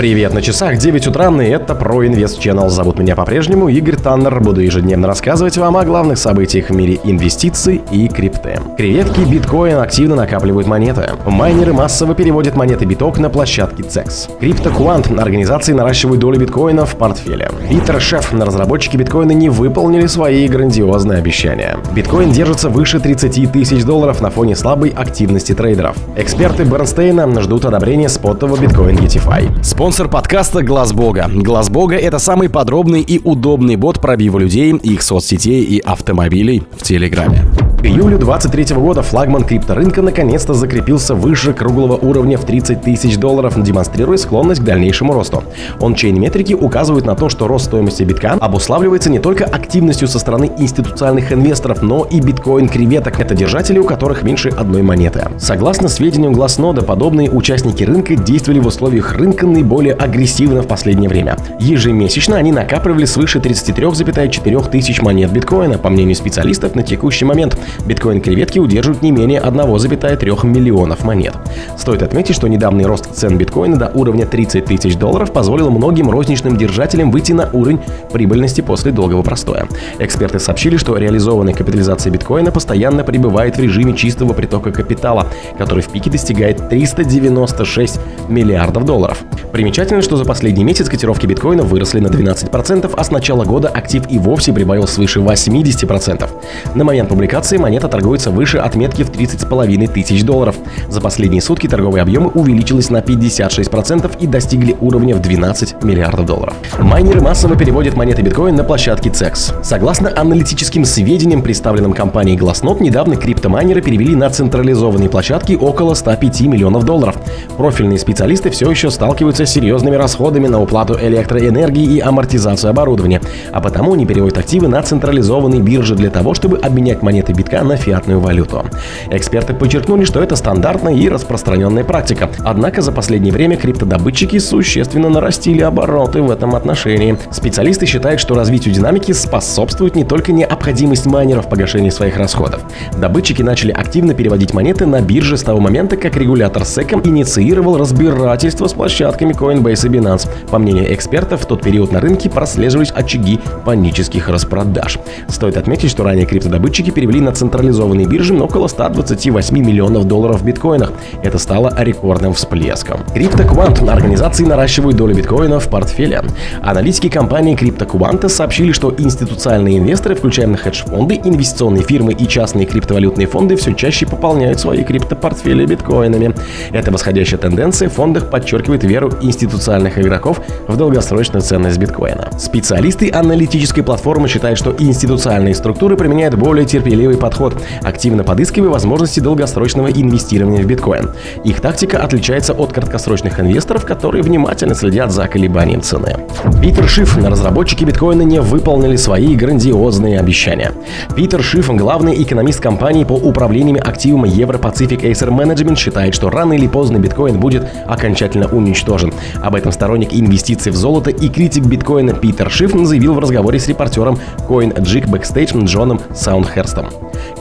Привет, на часах 9 утра, и это про Инвест Channel. Зовут меня по-прежнему Игорь Таннер. Буду ежедневно рассказывать вам о главных событиях в мире инвестиций и крипты. Креветки биткоин активно накапливают монеты. Майнеры массово переводят монеты биток на площадки CEX. CryptoQuant организации наращивают долю биткоина в портфеле. Питер Шеф на разработчики биткоина не выполнили свои грандиозные обещания. Биткоин держится выше 30 тысяч долларов на фоне слабой активности трейдеров. Эксперты Бернстейна ждут одобрения спотового биткоин ETFI. Спонсор подкаста Глаз Бога. Глаз Бога это самый подробный и удобный бот пробива людей, их соцсетей и автомобилей в Телеграме. К июлю 2023 года флагман крипторынка наконец-то закрепился выше круглого уровня в 30 тысяч долларов, демонстрируя склонность к дальнейшему росту. Ончейн метрики указывают на то, что рост стоимости битка обуславливается не только активностью со стороны институциональных инвесторов, но и биткоин-креветок. Это держатели, у которых меньше одной монеты. Согласно сведениям Глазнода, подобные участники рынка действовали в условиях рынка наиболее агрессивно в последнее время. Ежемесячно они накапливали свыше 33,4 тысяч монет биткоина. По мнению специалистов, на текущий момент биткоин-креветки удерживают не менее 1,3 миллионов монет. Стоит отметить, что недавний рост цен биткоина до уровня 30 тысяч долларов позволил многим розничным держателям выйти на уровень прибыльности после долгого простоя. Эксперты сообщили, что реализованная капитализация биткоина постоянно пребывает в режиме чистого притока капитала, который в пике достигает 396 миллиардов долларов. Примечательно, что за последний месяц котировки биткоина выросли на 12%, а с начала года актив и вовсе прибавил свыше 80%. На момент публикации монета торгуется выше отметки в 30,5 тысяч долларов. За последние сутки торговые объемы увеличились на 56% и достигли уровня в 12 миллиардов долларов. Майнеры массово переводят монеты биткоин на площадке CEX. Согласно аналитическим сведениям, представленным компанией Glassnode, недавно криптомайнеры перевели на централизованные площадки около 105 миллионов долларов. Профильные специалисты все еще сталкиваются серьезными расходами на уплату электроэнергии и амортизацию оборудования, а потому они переводят активы на централизованные биржи для того, чтобы обменять монеты битка на фиатную валюту. Эксперты подчеркнули, что это стандартная и распространенная практика. Однако за последнее время криптодобытчики существенно нарастили обороты в этом отношении. Специалисты считают, что развитию динамики способствует не только необходимость майнеров в погашении своих расходов. Добытчики начали активно переводить монеты на биржи с того момента, как регулятор SEC инициировал разбирательство с площадками Coinbase и Binance. По мнению экспертов, в тот период на рынке прослеживались очаги панических распродаж. Стоит отметить, что ранее криптодобытчики перевели на централизованные биржи около 128 миллионов долларов в биткоинах. Это стало рекордным всплеском. CryptoQuant организации наращивают долю биткоина в портфеле. Аналитики компании CryptoQuant сообщили, что институциональные инвесторы, включая хедж-фонды, инвестиционные фирмы и частные криптовалютные фонды, все чаще пополняют свои криптопортфели биткоинами. Эта восходящая тенденция в фондах подчеркивает веру институциональных игроков в долгосрочную ценность биткоина. Специалисты аналитической платформы считают, что институциональные структуры применяют более терпеливый подход, активно подыскивая возможности долгосрочного инвестирования в биткоин. Их тактика отличается от краткосрочных инвесторов, которые внимательно следят за колебанием цены. Питер Шиф разработчики биткоина не выполнили свои грандиозные обещания. Питер Шиф, главный экономист компании по управлению активами Euro-Pacific Acer Management, считает, что рано или поздно биткоин будет окончательно уничтожен. Об этом сторонник инвестиций в золото и критик биткоина Питер Шиф заявил в разговоре с репортером CoinJig Backstage Джоном Саундхерстом.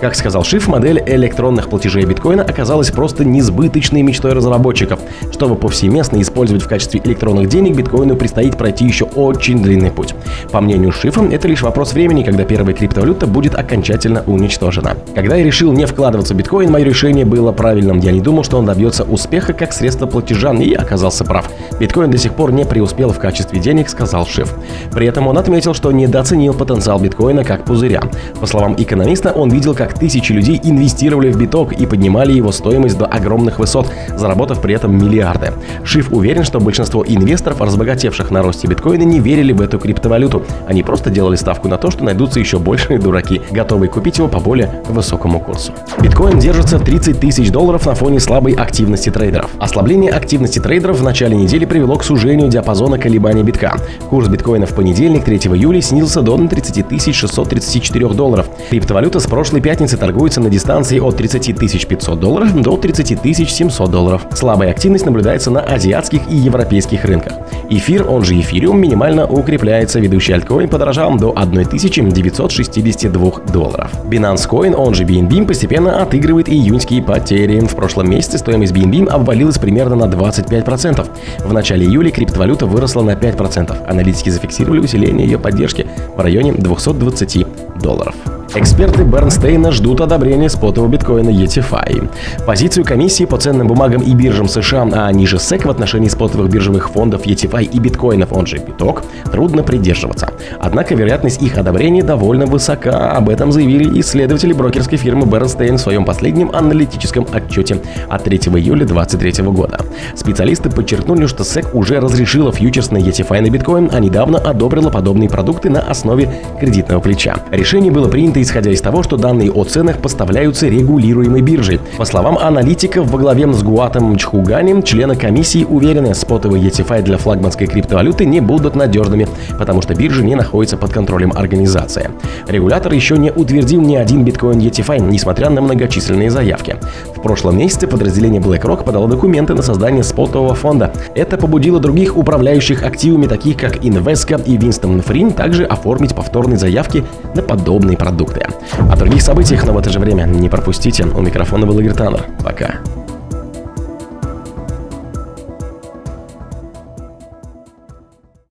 Как сказал Шиф, модель электронных платежей биткоина оказалась просто несбыточной мечтой разработчиков. Чтобы повсеместно использовать в качестве электронных денег, биткоину предстоит пройти еще очень длинный путь. По мнению Шифа, это лишь вопрос времени, когда первая криптовалюта будет окончательно уничтожена. Когда я решил не вкладываться в биткоин, мое решение было правильным. Я не думал, что он добьется успеха как средство платежа, и оказался прав. Биткоин до сих пор не преуспел в качестве денег, сказал Шиф. При этом он отметил, что недооценил потенциал биткоина как пузыря. По словам экономиста, он видел, как тысячи людей инвестировали в биток и поднимали его стоимость до огромных высот, заработав при этом миллиарды. Шиф уверен, что большинство инвесторов, разбогатевших на росте биткоина, не верили в эту криптовалюту. Они просто делали ставку на то, что найдутся еще большие дураки, готовые купить его по более высокому курсу. Биткоин держится 30 тысяч долларов на фоне слабой активности трейдеров. Ослабление активности трейдеров в начале недели привело к сужению диапазона колебаний битка. Курс биткоина в понедельник, 3 июля, снизился до 30 634 долларов. Криптовалюта с прошлой пятницы торгуется на дистанции от 30 500 долларов до 30 700 долларов. Слабая активность наблюдается на азиатских и европейских рынках. Эфир, он же эфириум, минимально укрепляется. Ведущий альткоин подорожал до 1962 долларов. Binance Coin, он же BNB, постепенно отыгрывает июньские потери. В прошлом месяце стоимость BNB обвалилась примерно на 25%. В начале июля криптовалюта выросла на 5%. Аналитики зафиксировали усиление ее поддержки в районе 220 долларов. Эксперты Бернстейна ждут одобрения спотового биткоина ETFI. Позицию комиссии по ценным бумагам и биржам США, а ниже SEC в отношении спотовых биржевых фондов ETFI и биткоинов, он же биток, трудно придерживаться. Однако вероятность их одобрения довольно высока, об этом заявили исследователи брокерской фирмы Бернстейн в своем последнем аналитическом отчете от 3 июля 2023 года. Специалисты подчеркнули, что SEC уже разрешила фьючерсный ETFI на биткоин, а недавно одобрила подобные продукты на основе кредитного плеча. Решение было принято исходя из того, что данные о ценах поставляются регулируемой биржей. По словам аналитиков, во главе с Гуатом Чхугани, члены комиссии уверены, спотовые ETFI для флагманской криптовалюты не будут надежными, потому что биржа не находится под контролем организации. Регулятор еще не утвердил ни один биткоин ETFI, несмотря на многочисленные заявки. В прошлом месяце подразделение BlackRock подало документы на создание спотового фонда. Это побудило других управляющих активами, таких как Invesco и Winston Free, также оформить повторные заявки на подобные продукты. О других событиях, но в это же время не пропустите. У микрофона был Игорь Таннер. Пока.